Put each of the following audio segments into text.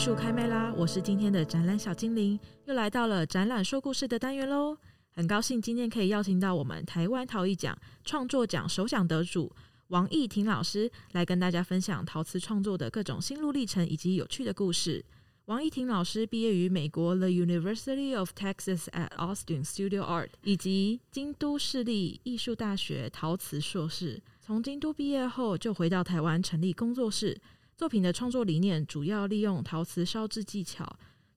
术开麦啦！我是今天的展览小精灵，又来到了展览说故事的单元喽。很高兴今天可以邀请到我们台湾陶艺奖创作奖首奖得主王翊婷老师来跟大家分享陶瓷创作的各种心路历程以及有趣的故事。王翊婷老师毕业于美国 The University of Texas at Austin Studio Art 以及京都市立艺术大学陶瓷硕士。从京都毕业后，就回到台湾成立工作室。作品的创作理念主要利用陶瓷烧制技巧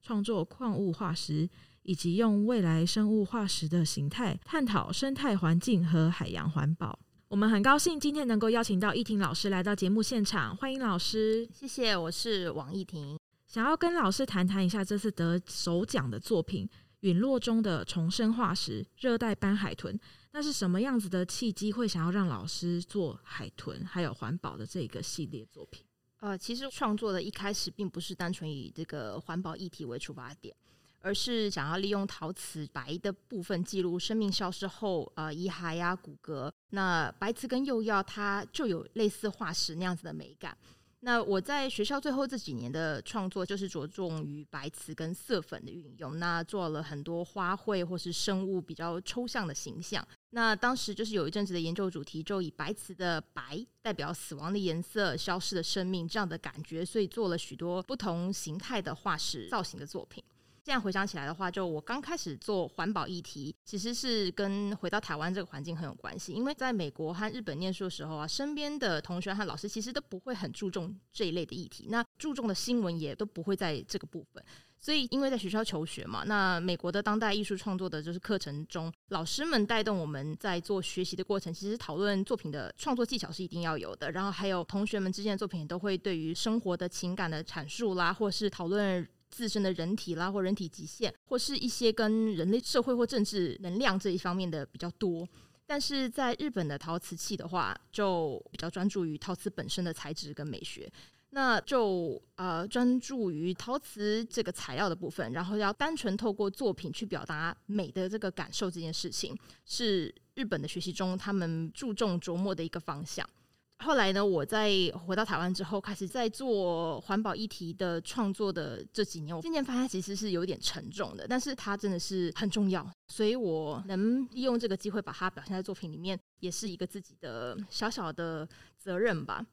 创作矿物化石，以及用未来生物化石的形态探讨生态环境和海洋环保。我们很高兴今天能够邀请到易婷老师来到节目现场，欢迎老师。谢谢，我是王易婷。想要跟老师谈谈一下这次得首奖的作品《陨落中的重生化石——热带斑海豚》，那是什么样子的契机会想要让老师做海豚还有环保的这个系列作品？呃，其实创作的一开始并不是单纯以这个环保议题为出发点，而是想要利用陶瓷白的部分记录生命消失后呃遗骸呀、骨骼。那白瓷跟釉药它就有类似化石那样子的美感。那我在学校最后这几年的创作，就是着重于白瓷跟色粉的运用，那做了很多花卉或是生物比较抽象的形象。那当时就是有一阵子的研究主题，就以白瓷的白代表死亡的颜色、消失的生命这样的感觉，所以做了许多不同形态的化石造型的作品。现在回想起来的话，就我刚开始做环保议题，其实是跟回到台湾这个环境很有关系。因为在美国和日本念书的时候啊，身边的同学和老师其实都不会很注重这一类的议题，那注重的新闻也都不会在这个部分。所以，因为在学校求学嘛，那美国的当代艺术创作的就是课程中，老师们带动我们在做学习的过程，其实讨论作品的创作技巧是一定要有的。然后还有同学们之间的作品都会对于生活的情感的阐述啦，或是讨论。自身的人体啦，或人体极限，或是一些跟人类社会或政治能量这一方面的比较多。但是在日本的陶瓷器的话，就比较专注于陶瓷本身的材质跟美学，那就呃专注于陶瓷这个材料的部分，然后要单纯透过作品去表达美的这个感受，这件事情是日本的学习中他们注重琢磨的一个方向。后来呢，我在回到台湾之后，开始在做环保议题的创作的这几年，我渐渐发现其实是有点沉重的，但是它真的是很重要，所以我能利用这个机会把它表现在作品里面，也是一个自己的小小的责任吧。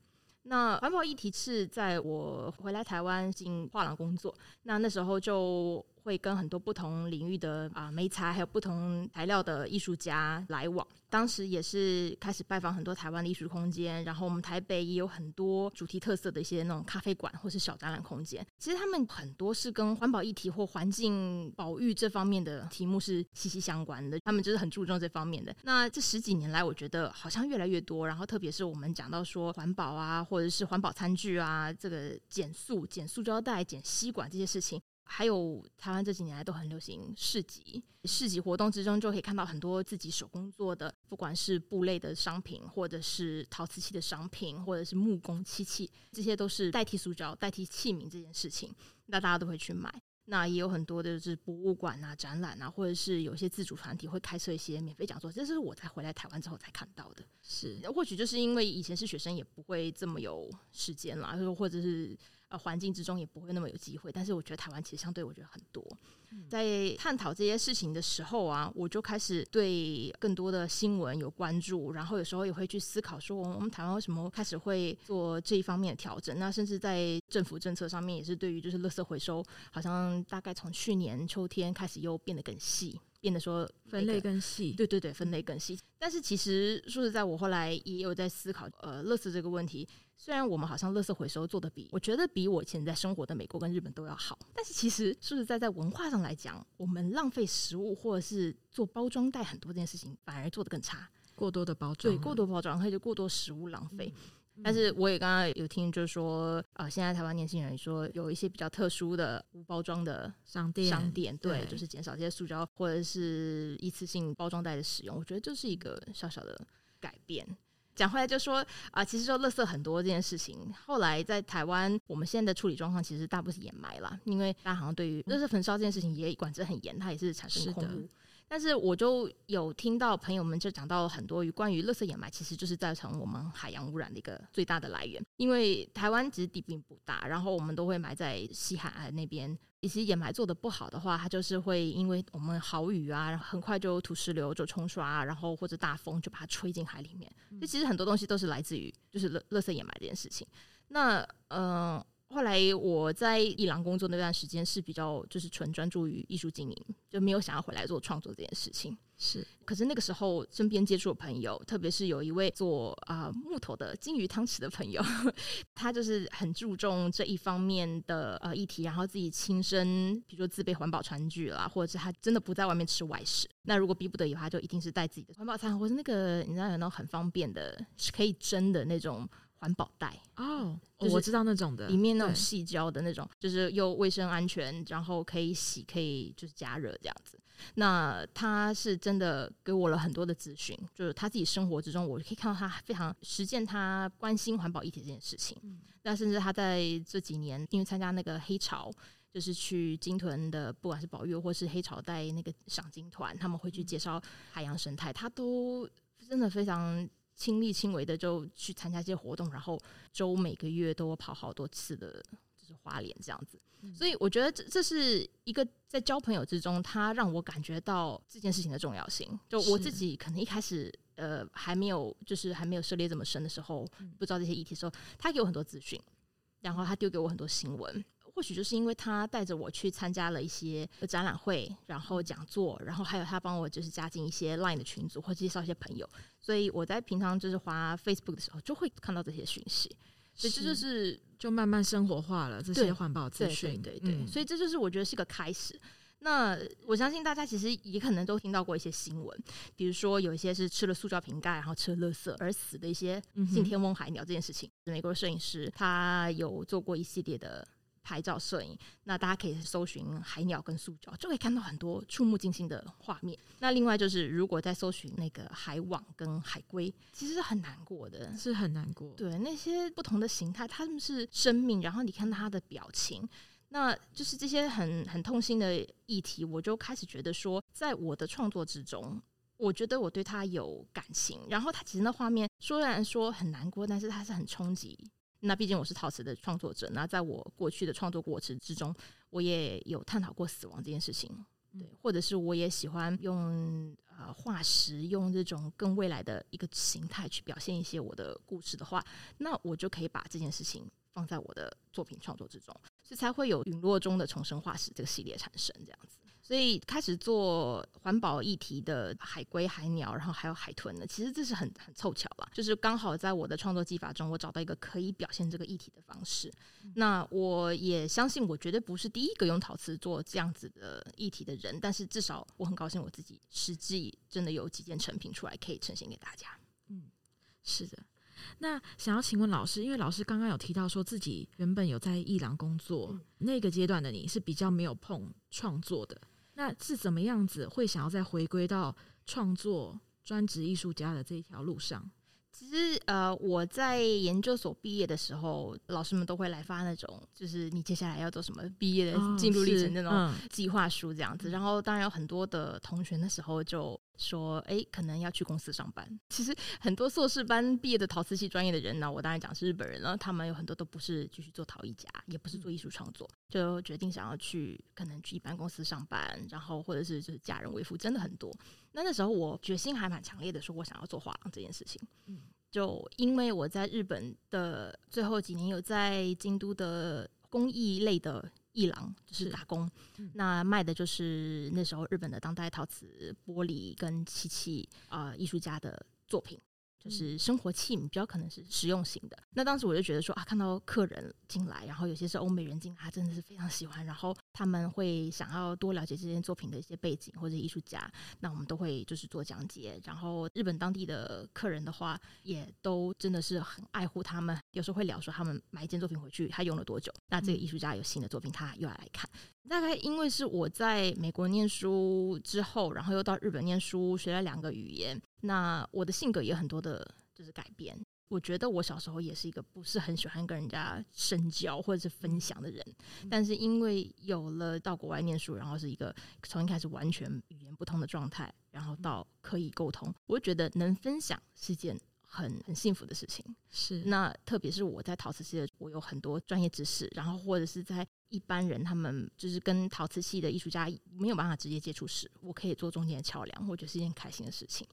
那环保议题是在我回来台湾进画廊工作，那那时候就。会跟很多不同领域的啊媒材，还有不同材料的艺术家来往。当时也是开始拜访很多台湾的艺术空间，然后我们台北也有很多主题特色的一些那种咖啡馆或是小展览空间。其实他们很多是跟环保议题或环境保育这方面的题目是息息相关的，他们就是很注重这方面的。那这十几年来，我觉得好像越来越多。然后特别是我们讲到说环保啊，或者是环保餐具啊，这个减塑、减塑胶袋、减吸管这些事情。还有台湾这几年来都很流行市集，市集活动之中就可以看到很多自己手工做的，不管是布类的商品，或者是陶瓷器的商品，或者是木工漆器，这些都是代替塑胶、代替器皿这件事情，那大家都会去买。那也有很多的就是博物馆啊、展览啊，或者是有些自主团体会开设一些免费讲座，这是我才回来台湾之后才看到的。是，或许就是因为以前是学生，也不会这么有时间啦，或者是。呃，环境之中也不会那么有机会，但是我觉得台湾其实相对我觉得很多，在探讨这些事情的时候啊，我就开始对更多的新闻有关注，然后有时候也会去思考说，我们台湾为什么开始会做这一方面的调整？那甚至在政府政策上面也是对于就是垃圾回收，好像大概从去年秋天开始又变得更细。变得说分类更细，对对对，分类更细。但是其实说实在，我后来也有在思考，呃，垃圾这个问题。虽然我们好像垃圾回收做的比我觉得比我以前在生活的美国跟日本都要好，但是其实说实在，在文化上来讲，我们浪费食物或者是做包装袋很多这件事情，反而做得更差。过多的包装，对，过多包装，或者过多食物浪费。嗯但是我也刚刚有听，就是说，啊、呃，现在台湾年轻人说有一些比较特殊的无包装的商店，商店对，就是减少这些塑胶或者是一次性包装袋的使用。我觉得这是一个小小的改变。讲回来就说啊、呃，其实说垃圾很多这件事情，后来在台湾，我们现在的处理状况其实大部分是掩埋了，因为大家好像对于垃圾焚烧这件事情也管制很严，它也是产生空污。但是我就有听到朋友们就讲到很多与关于垃圾掩埋，其实就是造成我们海洋污染的一个最大的来源。因为台湾其实地并不大，然后我们都会埋在西海岸那边。其实掩埋做得不好的话，它就是会因为我们豪雨啊，很快就土石流就冲刷，然后或者大风就把它吹进海里面。这其实很多东西都是来自于就是垃垃圾掩埋这件事情。那嗯。呃后来我在伊朗工作那段时间是比较就是纯专注于艺术经营，就没有想要回来做创作这件事情。是，可是那个时候身边接触的朋友，特别是有一位做啊、呃、木头的金鱼汤匙的朋友，他就是很注重这一方面的呃议题，然后自己亲身，比如说自备环保餐具啦，或者是他真的不在外面吃外食。那如果逼不得已的话，就一定是带自己的环保餐，或者那个你知道有那种很方便的，可以蒸的那种。环保袋哦，我知道那种的，里面那种细胶的那种，就是又卫生安全，然后可以洗，可以就是加热这样子。那他是真的给我了很多的资讯，就是他自己生活之中，我可以看到他非常实践他关心环保议题这件事情。那甚至他在这几年，因为参加那个黑潮，就是去鲸豚的，不管是保育或是黑潮带那个赏鲸团，他们会去介绍海洋生态，他都真的非常。亲力亲为的就去参加一些活动，然后周每个月都跑好多次的，就是花莲这样子。所以我觉得这这是一个在交朋友之中，他让我感觉到这件事情的重要性。就我自己可能一开始呃还没有就是还没有涉猎这么深的时候，不知道这些议题的时候，他给我很多资讯，然后他丢给我很多新闻。或许就是因为他带着我去参加了一些展览会，然后讲座，然后还有他帮我就是加进一些 Line 的群组或介绍一些朋友，所以我在平常就是滑 Facebook 的时候就会看到这些讯息，所以这就是就慢慢生活化了这些环保资讯，对对对，对，所以这就是我觉得是个开始。那我相信大家其实也可能都听到过一些新闻，比如说有一些是吃了塑胶瓶盖然后吃了垃圾而死的一些信天翁海鸟这件事情，美国摄影师他有做过一系列的。拍照摄影，那大家可以搜寻海鸟跟塑胶，就可以看到很多触目惊心的画面。那另外就是，如果在搜寻那个海网跟海龟，其实是很难过的，是很难过。对，那些不同的形态，它们是生命，然后你看它的表情，那就是这些很很痛心的议题，我就开始觉得说，在我的创作之中，我觉得我对它有感情。然后它其实那画面虽然说很难过，但是它是很冲击。那毕竟我是陶瓷的创作者，那在我过去的创作过程之中，我也有探讨过死亡这件事情，对，或者是我也喜欢用呃化石，用这种更未来的一个形态去表现一些我的故事的话，那我就可以把这件事情放在我的作品创作之中，所以才会有陨落中的重生化石这个系列产生这样子。所以开始做环保议题的海龟、海鸟，然后还有海豚呢，其实这是很很凑巧吧，就是刚好在我的创作技法中，我找到一个可以表现这个议题的方式。嗯。那我也相信，我绝对不是第一个用陶瓷做这样子的议题的人，但是至少我很高兴我自己实际真的有几件成品出来可以呈现给大家。嗯，是的。那想要请问老师，因为老师刚刚有提到说自己原本有在伊朗工作，嗯，那个阶段的你是比较没有碰创作的，那是怎么样子会想要再回归到创作专职艺术家的这一条路上？其实，呃，我在研究所毕业的时候，老师们都会来发那种，就是你接下来要做什么毕业的进度历程那种计划书这样子。然后，当然有很多的同学那时候就说，哎，可能要去公司上班。其实，很多硕士班毕业的陶瓷系专业的人呢，我当然讲是日本人了，他们有很多都不是继续做陶艺家，也不是做艺术创作，就决定想要去可能去一般公司上班，然后或者是就是嫁人为夫，真的很多。那那时候我决心还蛮强烈的，说我想要做画廊这件事情。嗯，就因为我在日本的最后几年有在京都的工艺类的艺廊就是打工，那卖的就是那时候日本的当代陶瓷、玻璃跟漆器啊艺术家的作品。就是生活器皿比较可能是实用型的。那当时我就觉得说啊，看到客人进来，然后有些是欧美人进来，他真的是非常喜欢，然后他们会想要多了解这件作品的一些背景或者艺术家，那我们都会就是做讲解。然后日本当地的客人的话，也都真的是很爱护他们，有时候会聊说他们买一件作品回去，他用了多久，那这个艺术家有新的作品，他又要来看。大概因为是我在美国念书之后，然后又到日本念书，学了两个语言。那我的性格也很多的，就是改变。我觉得我小时候也是一个不是很喜欢跟人家深交或者是分享的人，嗯、但是因为有了到国外念书，然后是一个从一开始完全语言不通的状态，然后到可以沟通，我觉得能分享是件很很幸福的事情。是，那特别是我在陶瓷系，我有很多专业知识，然后或者是在一般人他们就是跟陶瓷系的艺术家没有办法直接接触时，我可以做中间的桥梁，我觉得是一件开心的事情。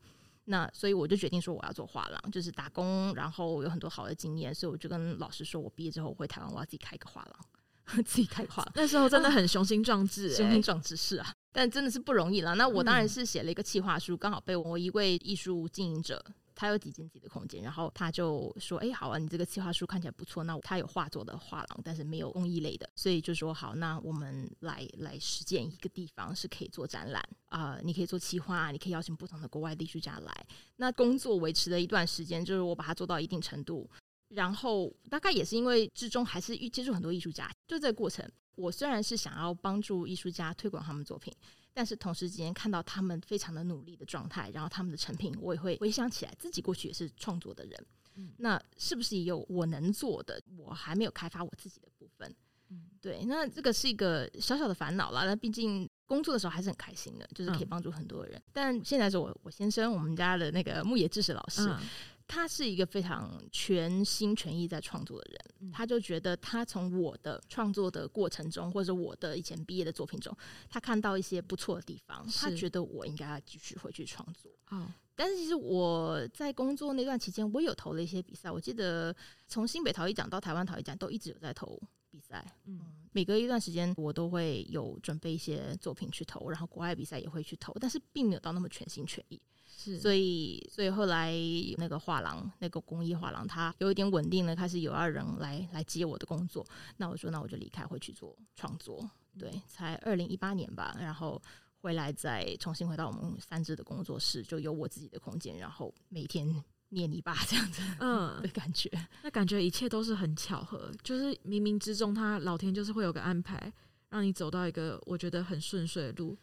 那所以我就决定说我要做画廊，就是打工，然后有很多好的经验，所以我就跟老师说，我毕业之后回台湾，我要自己开一个画廊，自己开画。那时候真的很雄心壮志，欸，雄心壮志是啊，但真的是不容易了。那我当然是写了一个企划书，刚好被我一位艺术经营者。他有几间自己的空间，然后他就说：“哎，好啊，你这个企划书看起来不错。那他有画作的画廊，但是没有工艺类的，所以就说好，那我们来来实践一个地方是可以做展览啊、你可以做企划，你可以邀请不同的国外的艺术家来。那工作维持了一段时间，就是我把它做到一定程度，然后大概也是因为之中还是遇接触很多艺术家，就这个过程，我虽然是想要帮助艺术家推广他们作品。”但是同时之间看到他们非常的努力的状态，然后他们的成品，我也会回想起来，自己过去也是创作的人，嗯，那是不是也有我能做的？我还没有开发我自己的部分，嗯，对，那这个是一个小小的烦恼啦。那毕竟工作的时候还是很开心的，就是可以帮助很多人。嗯，但现在是我我先生，我们家的那个牧野智史老师。嗯他是一个非常全心全意在创作的人，他就觉得他从我的创作的过程中，或者我的以前毕业的作品中，他看到一些不错的地方，他觉得我应该要继续回去创作。哦，但是其实我在工作那段期间，我有投了一些比赛。我记得从新北陶艺奖到台湾陶艺奖，都一直有在投比赛。嗯，每隔一段时间，我都会有准备一些作品去投，然后国外比赛也会去投，但是并没有到那么全心全意。是，所以，所以后来那个画廊，那个工艺画廊，它有一点稳定了，开始有二人来来接我的工作。那我说，那我就离开，回去做创作。对，才二零一八年吧，然后回来再重新回到我们三只的工作室，就有我自己的空间，然后每天捏泥巴这样子，嗯 的感觉。那感觉一切都是很巧合，就是冥冥之中，他老天就是会有个安排，让你走到一个我觉得很顺遂的路。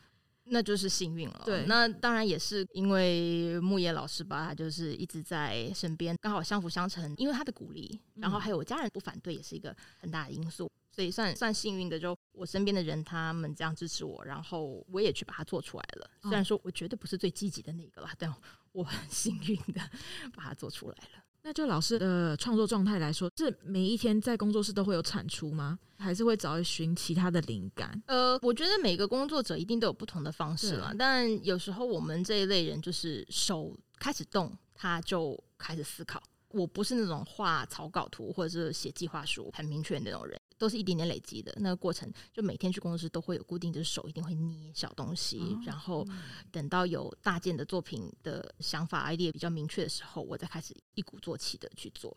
那就是幸运了。对，那当然也是因为木野老师吧，他就是一直在身边，刚好相辅相成。因为他的鼓励，然后还有我家人不反对，也是一个很大的因素。所以算算幸运的，就我身边的人他们这样支持我，然后我也去把它做出来了。虽然说我绝对不是最积极的那个啦，但我很幸运的 把它做出来了。那就老师的创作状态来说，是每一天在工作室都会有产出吗？还是会找一寻其他的灵感？呃，我觉得每个工作者一定都有不同的方式啦。但有时候我们这一类人就是手开始动，他就开始思考。我不是那种画草稿图或者是写计划书很明确的那种人。都是一点点累积的那个过程，就每天去工作室都会有固定的手，一定会捏小东西，哦、然后等到有大件的作品的想法 idea 比较明确的时候，我再开始一鼓作气的去做。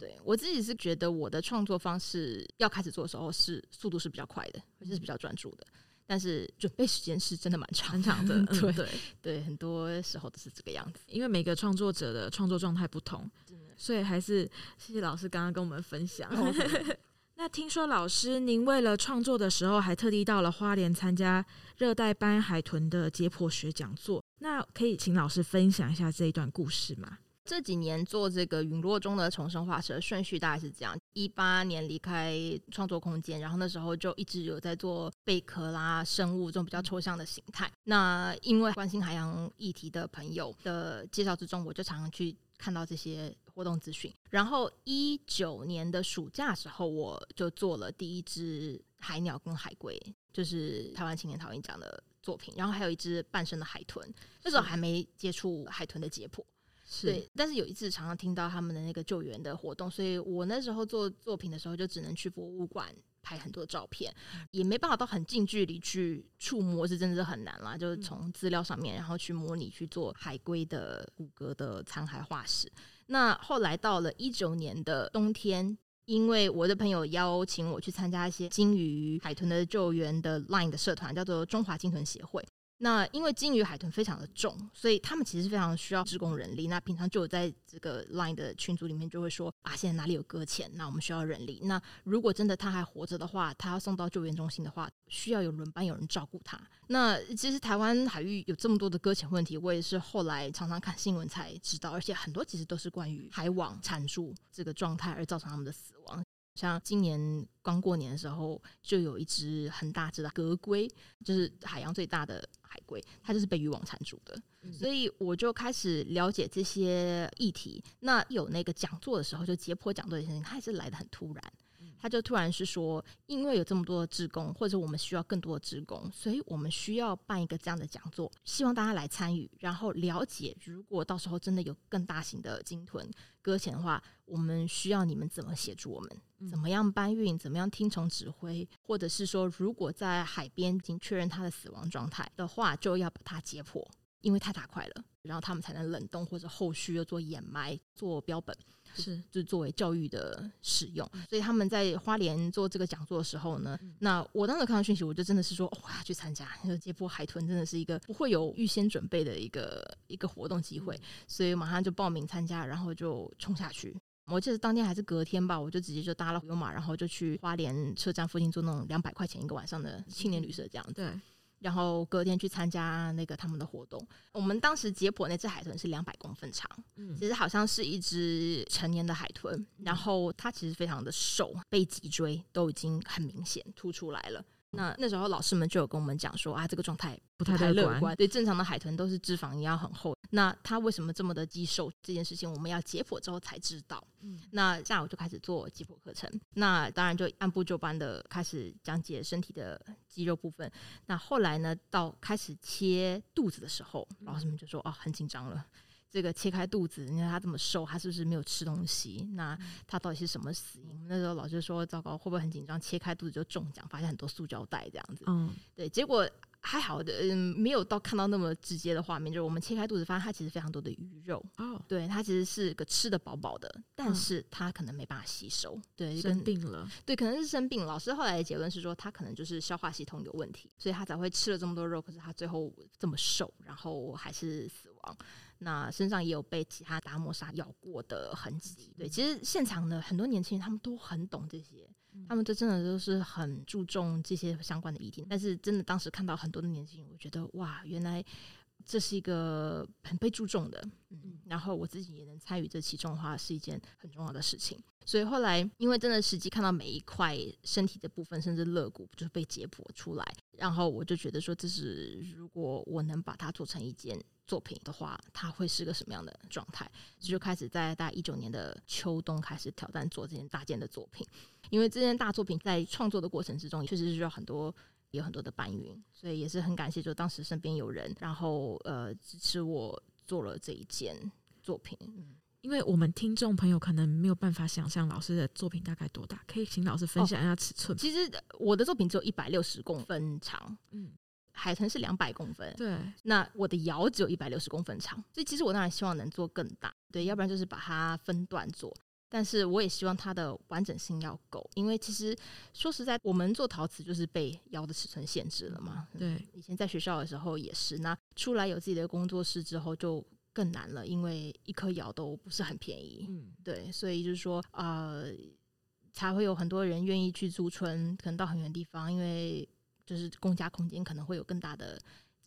对我自己是觉得我的创作方式要开始做的时候是速度是比较快的，而且是比较专注的，但是准备时间是真的蛮长长的。嗯、对对。对，很多时候都是这个样子，因为每个创作者的创作状态不同，所以还是谢谢老师刚刚跟我们分享。哦那听说老师您为了创作的时候，还特地到了花莲参加热带斑海豚的解剖学讲座。那可以请老师分享一下这一段故事吗？这几年做这个陨落中的重生化石的顺序大概是这样：一八年离开创作空间，然后那时候就一直有在做贝壳啦、生物这种比较抽象的形态。那因为关心海洋议题的朋友的介绍之中，我就常常去看到这些。活动资讯，然后一九年的暑假时候，我就做了第一只海鸟跟海龟，就是台湾青年陶艺奖的作品。然后还有一只半身的海豚，那时候还没接触海豚的解剖，是对。但是有一次常常听到他们的那个救援的活动，所以我那时候做作品的时候，就只能去博物馆拍很多照片，也没办法到很近距离去触摸，是真的是很难啦。就是从资料上面，然后去模拟去做海龟的骨骼的残骸化石。那后来到了一九年的冬天，因为我的朋友邀请我去参加一些鲸鱼、海豚的救援的 Line 的社团，叫做中华鲸豚协会。那因为鲸鱼海豚非常的重，所以他们其实非常需要职工人力。那平常就有在这个 Line 的群组里面就会说啊，现在哪里有搁浅，那我们需要人力。那如果真的他还活着的话，他要送到救援中心的话，需要有轮班有人照顾他。那其实台湾海域有这么多的搁浅问题，我也是后来常常看新闻才知道，而且很多其实都是关于海网缠住这个状态而造成他们的死亡。像今年刚过年的时候，就有一只很大只的格龟，就是海洋最大的海龟，它就是被渔网缠住的。嗯。所以我就开始了解这些议题。那有那个讲座的时候，就解剖讲座的事情，它也是来的很突然。他就突然是说，因为有这么多的职工，或者我们需要更多的职工，所以我们需要办一个这样的讲座，希望大家来参与，然后了解，如果到时候真的有更大型的鲸豚搁浅的话，我们需要你们怎么协助我们，怎么样搬运，怎么样听从指挥，或者是说，如果在海边已经确认它的死亡状态的话，就要把它解剖，因为太大块了，然后他们才能冷冻或者后续又做掩埋、做标本。是，就作为教育的使用，所以他们在花莲做这个讲座的时候呢，那我当时看到讯息，我就真的是说，我要去参加。解剖海豚真的是一个不会有预先准备的一个一个活动机会，所以马上就报名参加，然后就冲下去。我记得当天还是隔天吧，我就直接就搭了游马，然后就去花莲车站附近做那种两百块钱一个晚上的青年旅社这样子。对。然后隔天去参加那个他们的活动。我们当时解剖那只海豚是两百公分长，嗯，其实好像是一只成年的海豚。然后它其实非常的瘦，背脊椎都已经很明显凸出来了。那那时候老师们就有跟我们讲说啊，这个状态不太乐观。对，正常的海豚都是脂肪也要很厚。那它为什么这么的肌瘦？这件事情我们要解剖之后才知道。嗯，那下午就开始做解剖课程。那当然就按部就班的开始讲解身体的肌肉部分。那后来呢，到开始切肚子的时候，老师们就说哦，很紧张了。这个切开肚子，你看他这么瘦，他是不是没有吃东西？那他到底是什么死因？那时候老师说，糟糕，会不会很紧张？切开肚子就中奖，发现很多塑胶袋这样子。嗯，对，结果还好的，嗯，没有到看到那么直接的画面。就是我们切开肚子，发现它其实非常多的鱼肉。哦，对，它其实是个吃的饱饱的，但是它可能没办法吸收。对，生病了。对，可能是生病。老师后来的结论是说，它可能就是消化系统有问题，所以它才会吃了这么多肉，可是它最后这么瘦，然后还是死亡。那身上也有被其他达摩鲨咬过的痕迹。对，其实现场的很多年轻人他们都很懂这些，他们这真的都是很注重这些相关的议题。但是真的当时看到很多的年轻人，我觉得哇，原来这是一个很被注重的。嗯，然后我自己也能参与这其中的话，是一件很重要的事情。所以后来因为真的实际看到每一块身体的部分，甚至肋骨就被解剖出来，然后我就觉得说，这是如果我能把它做成一件。作品的话，它会是个什么样的状态？所以就开始在大概一九年的秋冬开始挑战做这件大件的作品。因为这件大作品在创作的过程之中，确实是需要很多有很多的搬运，所以也是很感谢，就当时身边有人，然后呃支持我做了这一件作品。嗯，因为我们听众朋友可能没有办法想象老师的作品大概多大，可以请老师分享一下尺寸。哦，其实我的作品只有一百六十公分长，嗯。海豚是两百公分，对，那我的窑只有一百六十公分长，所以其实我当然希望能做更大，对，要不然就是把它分段做，但是我也希望它的完整性要够，因为其实说实在，我们做陶瓷就是被窑的尺寸限制了嘛，对，以前在学校的时候也是，那出来有自己的工作室之后就更难了，因为一颗窑都不是很便宜，嗯，对，所以就是说，呃，才会有很多人愿意去驻村，可能到很远的地方，因为。就是公家空间可能会有更大的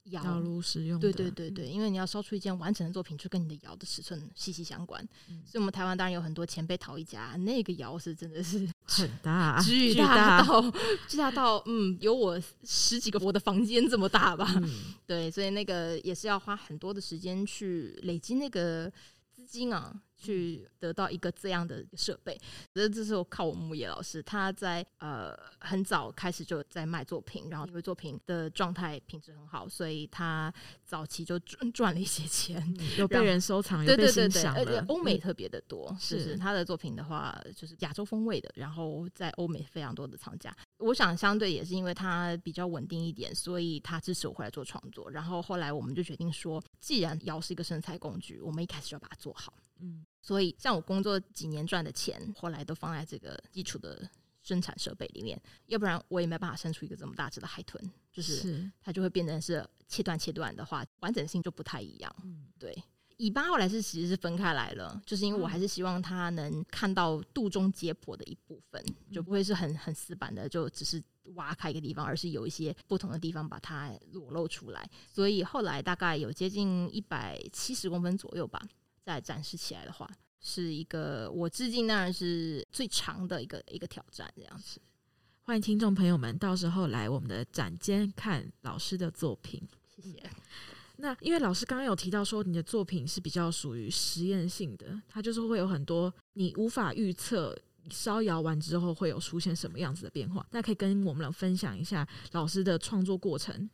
窑炉使用，对对对对，因为你要烧出一件完整的作品，就跟你的窑的尺寸息息相关。嗯、所以，我们台湾当然有很多前辈陶艺家，那个窑是真的是很大，巨大到巨大到嗯，有我十几个我的房间这么大吧。嗯、对，所以那个也是要花很多的时间去累积那个。资金啊，去得到一个这样的设备，这这是我靠我木野老师，他在呃很早开始就在卖作品，然后因为作品的状态品质很好，所以他早期就赚赚了一些钱，嗯、有被人收藏，有被欣赏，而且欧美特别的多。嗯、是，是他的作品的话，就是亚洲风味的，然后在欧美非常多的藏家。我想相对也是因为他比较稳定一点，所以他支持我回来做创作。然后后来我们就决定说，既然窑是一个生财工具，我们一开始就要把它做好。嗯，所以像我工作几年赚的钱，后来都放在这个基础的生产设备里面，要不然我也没办法生出一个这么大只的海豚。就是它就会变成是切断切断的话，完整性就不太一样。嗯，对。尾巴后来是其实是分开来了，就是因为我还是希望它能看到肚中解剖的一部分，就不会是很很死板的，就只是挖开一个地方，而是有一些不同的地方把它裸露出来。所以后来大概有接近一百七十公分左右吧，再展示起来的话，是一个我至今当然是最长的一个一个挑战这样子。欢迎听众朋友们到时候来我们的展间看老师的作品，谢谢。那因为老师刚刚有提到说，你的作品是比较属于实验性的，它就是会有很多你无法预测烧窑完之后会有出现什么样子的变化。那可以跟我们来分享一下老师的创作过程。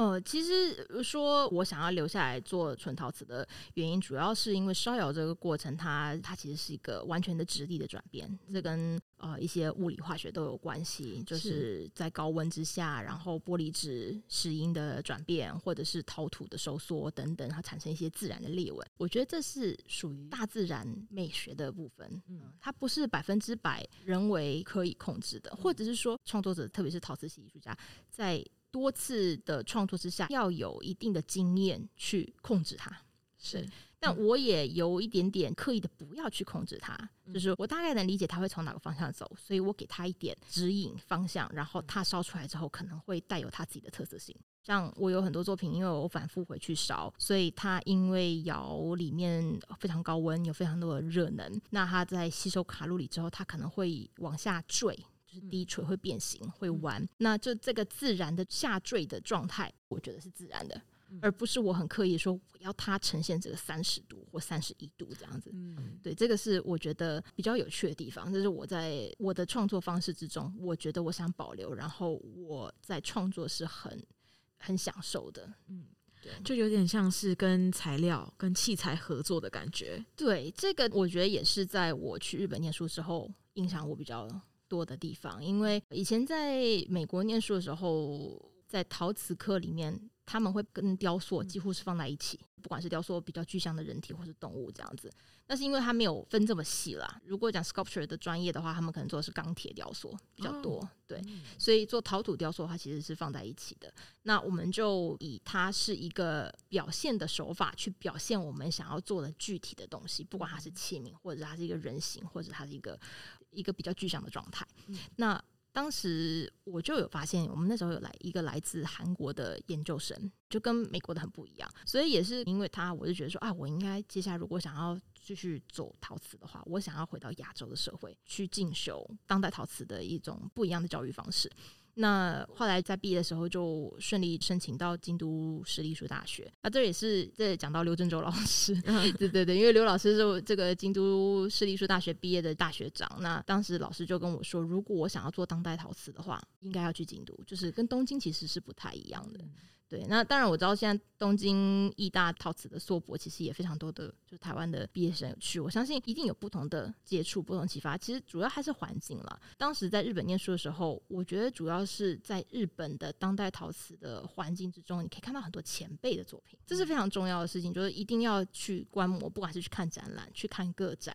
呃，其实说我想要留下来做纯陶瓷的原因，主要是因为烧窑这个过程它，它它其实是一个完全的质地的转变，这跟呃一些物理化学都有关系，就是在高温之下，然后玻璃质石英的转变，或者是陶土的收缩等等，它产生一些自然的裂纹。我觉得这是属于大自然美学的部分，嗯，它不是百分之百人为可以控制的，或者是说创作者，特别是陶瓷系艺术家在。多次的创作之下，要有一定的经验去控制它。是，但我也有一点点刻意的不要去控制它，嗯、就是我大概能理解它会从哪个方向走，所以我给它一点指引方向，然后它烧出来之后可能会带有它自己的特色性。像我有很多作品，因为我反复回去烧，所以它因为窑里面非常高温，有非常多的热能，那它在吸收卡路里之后，它可能会往下坠。就是低垂会变形，会弯，那就这个自然的下坠的状态，我觉得是自然的，而不是我很刻意说我要它呈现这个三十度或三十一度这样子。嗯，对，这个是我觉得比较有趣的地方，这是我在我的创作方式之中，我觉得我想保留，然后我在创作是很很享受的。嗯，对，就有点像是跟材料、跟器材合作的感觉。对，这个我觉得也是在我去日本念书之后，影响我比较多的地方，因为以前在美国念书的时候，在陶瓷科里面，他们会跟雕塑几乎是放在一起，不管是雕塑比较具象的人体或是动物这样子。但是因为它没有分这么细啦，如果讲 sculpture 的专业的话，他们可能做的是钢铁雕塑比较多，对，所以做陶土雕塑的话，其实是放在一起的。那我们就以它是一个表现的手法去表现我们想要做的具体的东西，不管它是器皿，或者它是一个人形，或者它是一个。一个比较具象的状态。嗯、那当时我就有发现，我们那时候有来一个来自韩国的研究生，就跟美国的很不一样。所以也是因为他，我就觉得说啊，我应该接下来如果想要继续走陶瓷的话，我想要回到亚洲的社会去进修当代陶瓷的一种不一样的教育方式。那后来在毕业的时候就顺利申请到京都市立艺术大学。啊，这也是这讲到刘振洲老师，对对对，因为刘老师是这个京都市立艺术大学毕业的大学长。那当时老师就跟我说，如果我想要做当代陶瓷的话，应该要去京都，就是跟东京其实是不太一样的。对，那当然我知道现在东京艺大陶瓷的硕博其实也非常多的，就是台湾的毕业生有去，我相信一定有不同的接触、不同启发。其实主要还是环境了。当时在日本念书的时候，我觉得主要是在日本的当代陶瓷的环境之中，你可以看到很多前辈的作品，这是非常重要的事情，就是一定要去观摩，不管是去看展览、去看个展、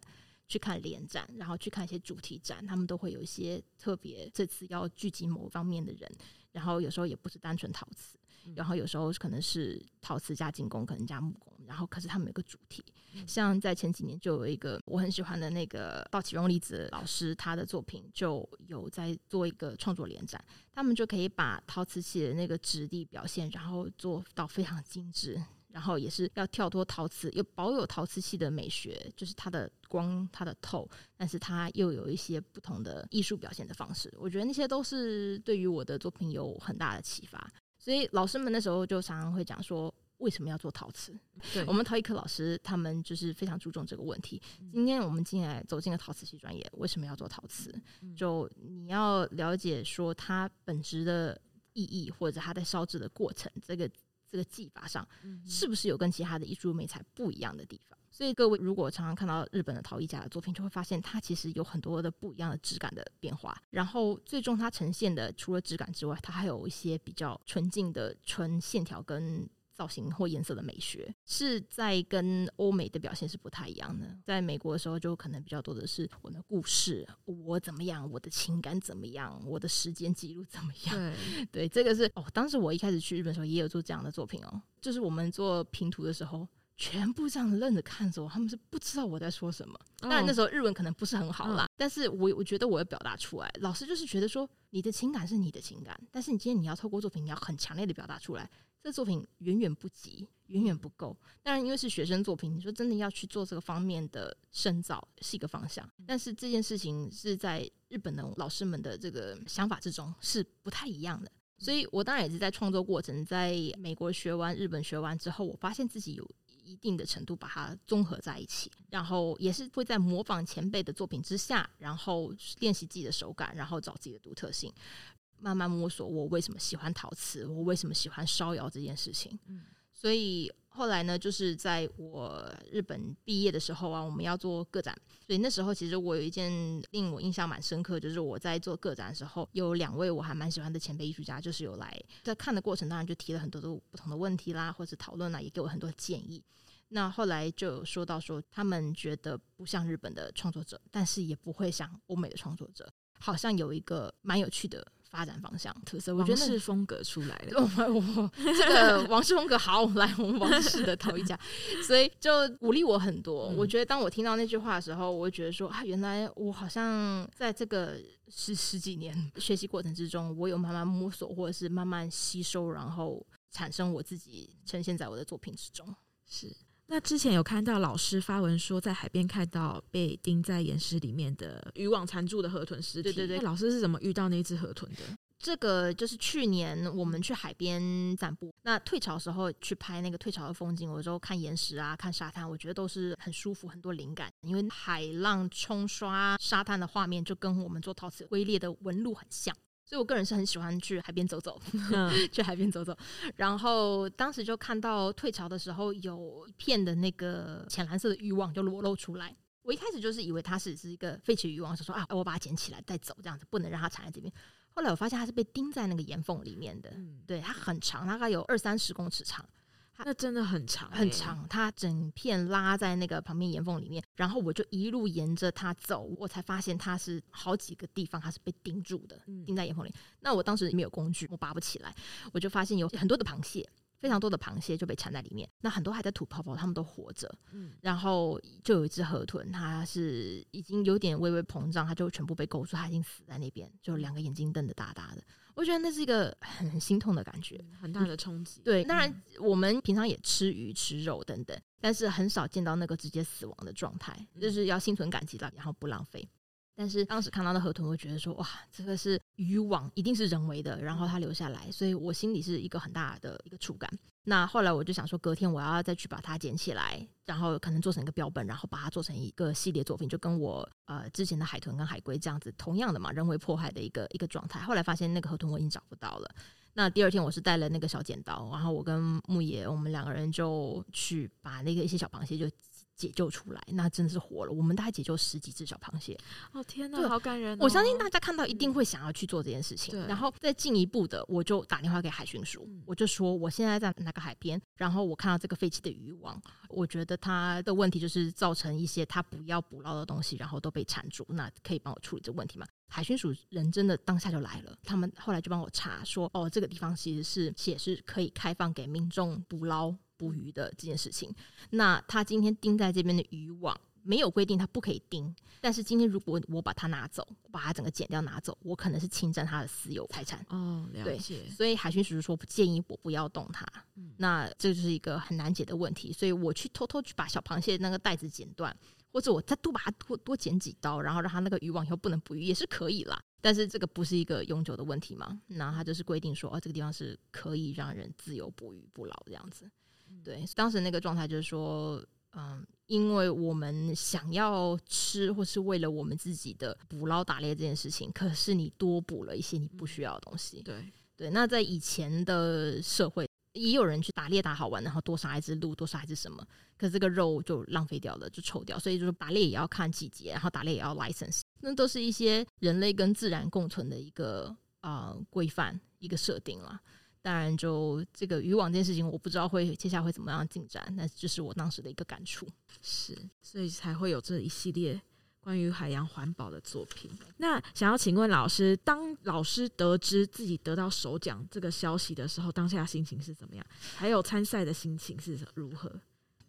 去看联展，然后去看一些主题展，他们都会有一些特别这次要聚集某方面的人，然后有时候也不是单纯陶瓷。然后有时候可能是陶瓷加金工，可能加木工，然后可是他们有个主题，像在前几年就有一个我很喜欢的那个道奇荣离子老师，他的作品就有在做一个创作联展，他们就可以把陶瓷器的那个质地表现，然后做到非常精致，然后也是要跳脱陶瓷，又保有陶瓷系的美学，就是它的光、它的透，但是它又有一些不同的艺术表现的方式，我觉得那些都是对于我的作品有很大的启发。所以老师们那时候就常常会讲说，为什么要做陶瓷？对，我们陶艺课老师他们就是非常注重这个问题。今天我们进来走进了陶瓷系专业，为什么要做陶瓷？就你要了解说它本质的意义，或者它在烧制的过程，这个这个技法上是不是有跟其他的艺术媒材不一样的地方？所以各位如果常常看到日本的陶艺家的作品，就会发现它其实有很多的不一样的质感的变化。然后最终它呈现的除了质感之外，它还有一些比较纯净的纯线条跟造型或颜色的美学，是在跟欧美的表现是不太一样的。在美国的时候，就可能比较多的是我的故事，我怎么样，我的情感怎么样，我的时间记录怎么样。对，对，这个是哦。当时我一开始去日本的时候，也有做这样的作品哦，就是我们做拼图的时候。全部这样愣着看着我，他们是不知道我在说什么。当然那时候日文可能不是很好啦，但是我我觉得我要表达出来。老师就是觉得说，你的情感是你的情感，但是你今天你要透过作品，你要很强烈的表达出来。这作品远远不及，远远不够。当然，因为是学生作品，你说真的要去做这个方面的深造是一个方向，但是这件事情是在日本的老师们的这个想法之中是不太一样的。所以我当然也是在创作过程，在美国学完、日本学完之后，我发现自己有。一定的程度把它综合在一起，然后也是会在模仿前辈的作品之下，然后练习自己的手感，然后找自己的独特性，慢慢摸索我为什么喜欢陶瓷，我为什么喜欢烧窑这件事情。所以后来呢，就是在我日本毕业的时候啊，我们要做个展，所以那时候其实我有一件令我印象蛮深刻，就是我在做个展的时候，有两位我还蛮喜欢的前辈艺术家，就是有来在看的过程当然就提了很多的不同的问题啦，或者讨论啦，也给我很多建议。那后来就有说到说，他们觉得不像日本的创作者，但是也不会像欧美的创作者，好像有一个蛮有趣的发展方向特色。我觉得王室风格出来了，我我这个 王室风格好，来我们王室的头一家，所以就鼓励我很多。我觉得当我听到那句话的时候，我会觉得说啊，原来我好像在这个十十几年学习过程之中，我有慢慢摸索，或者是慢慢吸收，然后产生我自己呈现在我的作品之中，是。那之前有看到老师发文说，在海边看到被钉在岩石里面的渔网缠住的河豚尸体。对对对，老师是怎么遇到那只河豚的？这个就是去年我们去海边散步，那退潮的时候去拍那个退潮的风景，我就看岩石啊，看沙滩，我觉得都是很舒服，很多灵感。因为海浪冲刷沙滩的画面，就跟我们做陶瓷龟裂的纹路很像。所以，我个人是很喜欢去海边走走，嗯、去海边走走。然后当时就看到退潮的时候，有一片的那个浅蓝色的渔网就裸露出来。我一开始就是以为它是是一个废弃渔网，就说啊，我把它捡起来带走，这样子不能让它缠在这边。后来我发现它是被钉在那个岩缝里面的，嗯、对，它很长，大概有二三十公尺长。那真的很长，欸，很长。它整片拉在那个旁边岩缝里面，然后我就一路沿着它走，我才发现它是好几个地方它是被钉住的，钉在岩缝里。那我当时没有工具，我拔不起来，我就发现有很多的螃蟹，非常多的螃蟹就被缠在里面。那很多还在吐泡泡，它们都活着。嗯然后就有一只河豚，它是已经有点微微膨胀，它就全部被勾住，它已经死在那边，就两个眼睛瞪得大大的。我觉得那是一个很心痛的感觉，很大的冲击。对，当然我们平常也吃鱼、吃肉等等，但是很少见到那个直接死亡的状态，就是要心存感激了，然后不浪费。但是当时看到那河豚，我觉得说哇，这个是渔网，一定是人为的，然后它留下来，所以我心里是一个很大的一个触感。那后来我就想说，隔天我要再去把它捡起来，然后可能做成一个标本，然后把它做成一个系列作品，就跟我呃之前的海豚跟海龟这样子，同样的嘛，人为迫害的一个一个状态。后来发现那个河豚我已经找不到了。那第二天我是带了那个小剪刀，然后我跟牧野我们两个人就去把那个一些小螃蟹就。解救出来，那真的是活了。我们大概解救十几只小螃蟹。哦天哪，好感人哦！我相信大家看到一定会想要去做这件事情。对，然后再进一步的，我就打电话给海巡署，我就说我现在在哪个海边，然后我看到这个废弃的渔网，我觉得它的问题就是造成一些它不要捕捞的东西，然后都被缠住。那可以帮我处理这个问题吗？海巡署人真的当下就来了，他们后来就帮我查说，哦，这个地方其实是也是可以开放给民众捕捞。捕鱼的这件事情，那他今天钉在这边的渔网没有规定他不可以钉，但是今天如果我把它拿走，把它整个剪掉拿走，我可能是侵占他的私有财产。哦，了解。对，所以海巡署说不建议我不要动它。嗯，那这就是一个很难解的问题，所以我去偷偷去把小螃蟹那个袋子剪断，或者我再多把它多多剪几刀，然后让它那个渔网以后不能捕鱼也是可以啦。但是这个不是一个永久的问题嘛？那他就是规定说，哦，这个地方是可以让人自由捕鱼不捞这样子。对，当时那个状态就是说，嗯，因为我们想要吃，或是为了我们自己的捕捞打猎这件事情，可是你多捕了一些你不需要的东西。对对，那在以前的社会，也有人去打猎打好玩，然后多杀一只鹿，多杀一只什么，可是这个肉就浪费掉了，就臭掉。所以就是打猎也要看季节，然后打猎也要 license，那都是一些人类跟自然共存的一个啊规范，一个设定了。当然就这个渔网这件事情，我不知道会接下来会怎么样进展，那这是我当时的一个感触。是，所以才会有这一系列关于海洋环保的作品。那想要请问老师，当老师得知自己得到首奖这个消息的时候，当下心情是怎么样？还有参赛的心情是如何？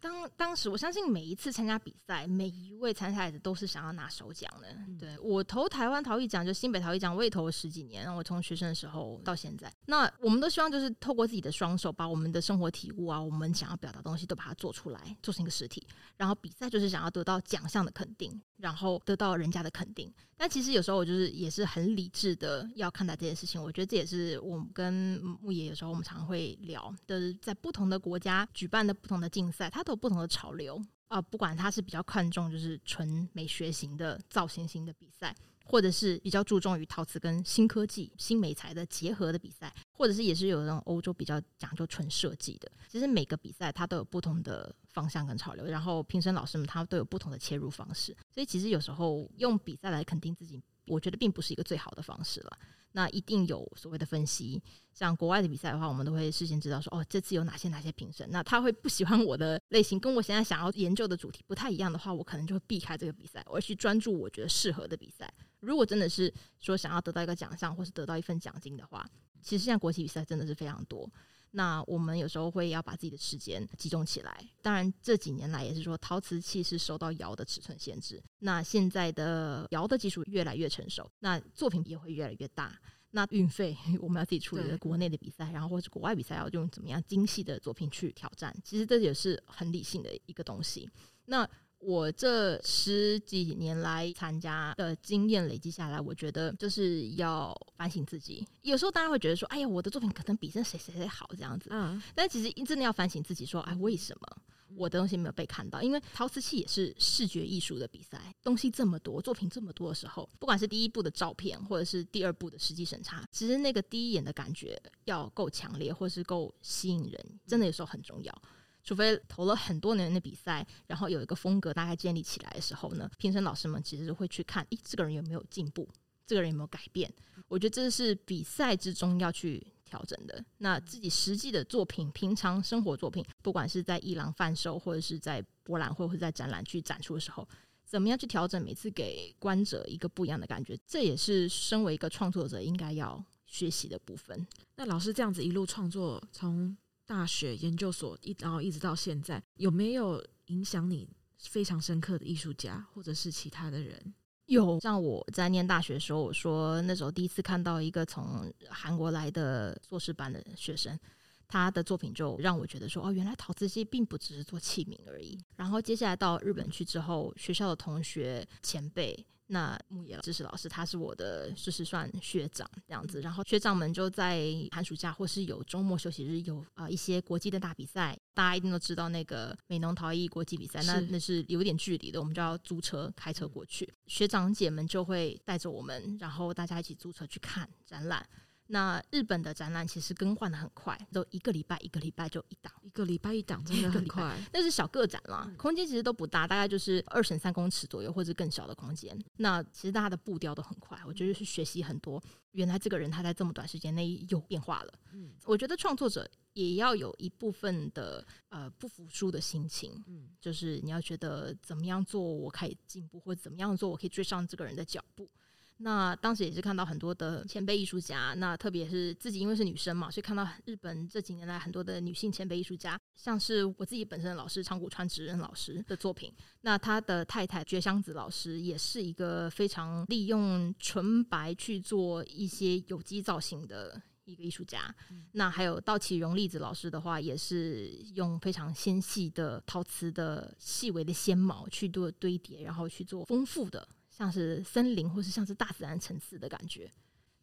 当当时，我相信每一次参加比赛，每一位参赛者都是想要拿首奖的。嗯、对，我投台湾陶艺奖，就新北陶艺奖，我也投了十几年。那我从学生的时候到现在，那我们都希望就是透过自己的双手，把我们的生活体悟啊，我们想要表达的东西都把它做出来，做成一个实体。然后比赛就是想要得到奖项的肯定。然后得到人家的肯定，但其实有时候我就是也是很理智的要看待这件事情。我觉得这也是我们跟木野有时候我们常会聊的，就是在不同的国家举办的不同的竞赛，它都有不同的潮流啊。不管他是比较看重就是纯美学型的造型型的比赛。或者是比较注重于陶瓷跟新科技、新美材的结合的比赛，或者是也是有那种欧洲比较讲究纯设计的。其实每个比赛它都有不同的方向跟潮流，然后评审老师们他都有不同的切入方式。所以其实有时候用比赛来肯定自己，我觉得并不是一个最好的方式了。那一定有所谓的分析，像国外的比赛的话，我们都会事先知道说，哦，这次有哪些哪些评审，那他会不喜欢我的类型，跟我现在想要研究的主题不太一样的话，我可能就会避开这个比赛，而去专注我觉得适合的比赛。如果真的是说想要得到一个奖项，或是得到一份奖金的话，其实现在国际比赛真的是非常多。那我们有时候会要把自己的时间集中起来。当然这几年来也是说，陶瓷器是受到窑的尺寸限制。那现在的窑的技术越来越成熟，那作品也会越来越大。那运费 我们要自己处理的，国内的比赛，然后或者国外比赛要用怎么样精细的作品去挑战，其实这也是很理性的一个东西。那我这十几年来参加的经验累积下来，我觉得就是要反省自己。有时候大家会觉得说，哎呀，我的作品可能比这谁谁谁好这样子，嗯，但其实真的要反省自己，说，哎，为什么？我的东西没有被看到，因为陶瓷器也是视觉艺术的比赛，东西这么多，作品这么多的时候，不管是第一部的照片，或者是第二部的实际审查，其实那个第一眼的感觉要够强烈，或是够吸引人，真的有时候很重要。除非投了很多年的比赛，然后有一个风格大概建立起来的时候呢，评审老师们其实会去看，诶，这个人有没有进步，这个人有没有改变？我觉得这是比赛之中要去。调整的。那自己实际的作品，平常生活作品，不管是在艺廊贩售，或者是在博览会或者在展览去展出的时候，怎么样去调整，每次给观者一个不一样的感觉，这也是身为一个创作者应该要学习的部分。那老师这样子一路创作，从大学研究所一然后一直到现在，有没有影响你非常深刻的艺术家，或者是其他的人？有，像我在念大学的时候，我说那时候第一次看到一个从韩国来的硕士班的学生，他的作品就让我觉得说，哦，原来陶瓷器并不只是做器皿而已。然后接下来到日本去之后，学校的同学前辈。那牧野知识老师，他是我的，就是算学长这样子。然后学长们就在寒暑假或是有周末休息日，有啊、呃、一些国际的大比赛，大家一定都知道那个美浓陶艺国际比赛，那那是有点距离的，我们就要租车开车过去。学长姐们就会带着我们，然后大家一起租车去看展览。那日本的展览其实更换的很快，都一个礼拜一个礼拜就一档，一个礼拜一档，真的很快。那是小个展啦，空间其实都不大，大概就是二乘三公尺左右或者更小的空间。那其实大家的步调都很快，我觉得是学习很多。原来这个人他在这么短时间内有变化了。嗯，我觉得创作者也要有一部分的呃不服输的心情，嗯，就是你要觉得怎么样做我可以进步，或者怎么样做我可以追上这个人的脚步。那当时也是看到很多的前辈艺术家，那特别是自己因为是女生嘛，所以看到日本这几年来很多的女性前辈艺术家，像是我自己本身的老师长谷川直人老师的作品，那他的太太绝香子老师也是一个非常利用纯白去做一些有机造型的一个艺术家。那还有稻崎荣粒子老师的话，也是用非常纤细的陶瓷的细微的纤毛去做堆叠，然后去做丰富的。像是森林，或是像是大自然层次的感觉，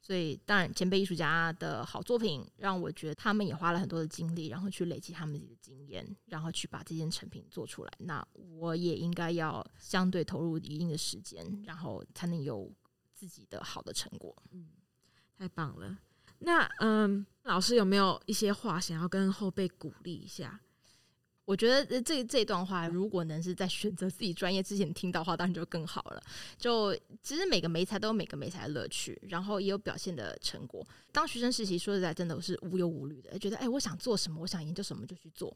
所以当然前辈艺术家的好作品，让我觉得他们也花了很多的精力，然后去累积他们自己的经验，然后去把这件成品做出来。那我也应该要相对投入一定的时间，然后才能有自己的好的成果。嗯，太棒了。那嗯，老师有没有一些话想要跟后辈鼓励一下？我觉得这这段话，如果能是在选择自己专业之前听到的话，当然就更好了。就其实每个媒材都有每个媒材的乐趣，然后也有表现的成果。当学生实习，说实在，真的是无忧无虑的，觉得哎，我想做什么，我想研究什么就去做。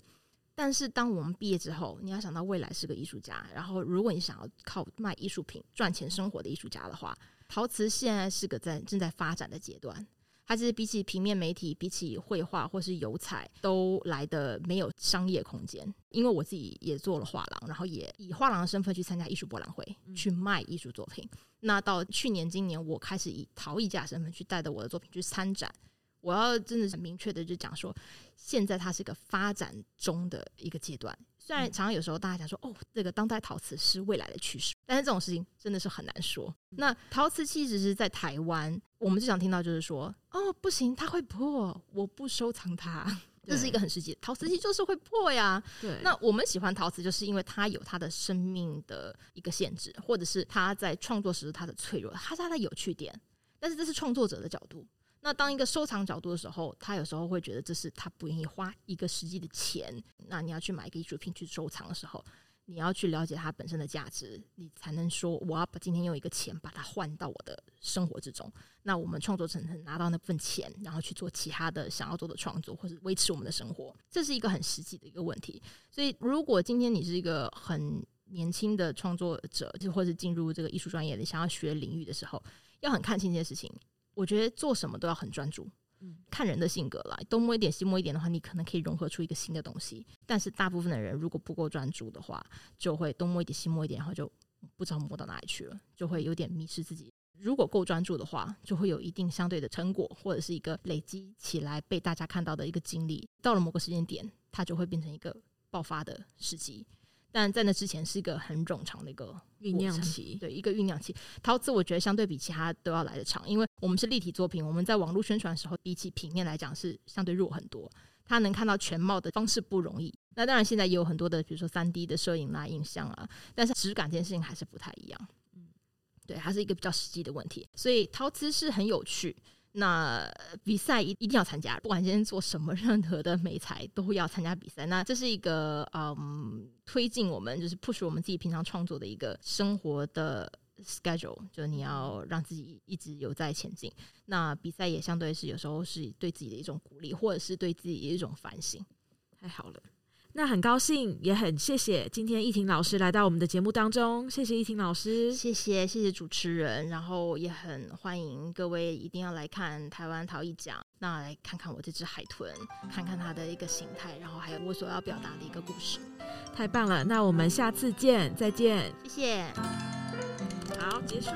但是当我们毕业之后，你要想到未来是个艺术家，然后如果你想要靠卖艺术品赚钱生活的艺术家的话，陶瓷现在是个在正在发展的阶段。它其实比起平面媒体，比起绘画或是油彩，都来的没有商业空间。因为我自己也做了画廊，然后也以画廊的身份去参加艺术博览会，去卖艺术作品。那到去年、今年，我开始以陶艺家身份去带着我的作品去参展。我要真的很明确的就讲说，现在它是一个发展中的一个阶段。虽然常常有时候大家讲说，哦，这个当代陶瓷是未来的趋势，但是这种事情真的是很难说。那陶瓷其实是在台湾，我们最想听到就是说，哦，不行，它会破，我不收藏它，这是一个很实际的。陶瓷其实就是会破呀。对。那我们喜欢陶瓷，就是因为它有它的生命的一个限制，或者是它在创作时它的脆弱，它是它的有趣点。但是这是创作者的角度。那当一个收藏角度的时候，他有时候会觉得这是他不愿意花一个实际的钱。那你要去买一个艺术品去收藏的时候，你要去了解它本身的价值，你才能说我要把今天用一个钱把它换到我的生活之中。那我们创作者能拿到那份钱，然后去做其他的想要做的创作，或者维持我们的生活，这是一个很实际的一个问题。所以，如果今天你是一个很年轻的创作者，就或者进入这个艺术专业你想要学领域的时候，要很看清这件事情。我觉得做什么都要很专注，看人的性格啦，东摸一点西摸一点的话，你可能可以融合出一个新的东西。但是大部分的人如果不够专注的话，就会东摸一点西摸一点，然后就不知道摸到哪里去了，就会有点迷失自己。如果够专注的话，就会有一定相对的成果，或者是一个累积起来被大家看到的一个经历。到了某个时间点，它就会变成一个爆发的时机。但在那之前是一个很冗长的一个酝酿期，对，一个酝酿期。陶瓷我觉得相对比其他都要来得长，因为我们是立体作品，我们在网络宣传的时候，比起平面来讲是相对弱很多。它能看到全貌的方式不容易。那当然现在也有很多的，比如说三 D 的摄影啦、影像啊，但是质感这件事情还是不太一样。嗯，对，它是一个比较实际的问题。所以陶瓷是很有趣。那比赛一一定要参加，不管今天做什么，任何的美材都要参加比赛。那这是一个嗯，推进我们就是 push 我们自己平常创作的一个生活的 schedule，就你要让自己一直有在前进。那比赛也相对是有时候是对自己的一种鼓励，或者是对自己的一种反省。太好了。那很高兴，也很谢谢今天易婷老师来到我们的节目当中。谢谢易婷老师，谢谢谢谢主持人，然后也很欢迎各位一定要来看台湾陶艺奖，那来看看我这只海豚，看看它的一个形态，然后还有我所要表达的一个故事。太棒了，那我们下次见，再见，谢谢。好，结束。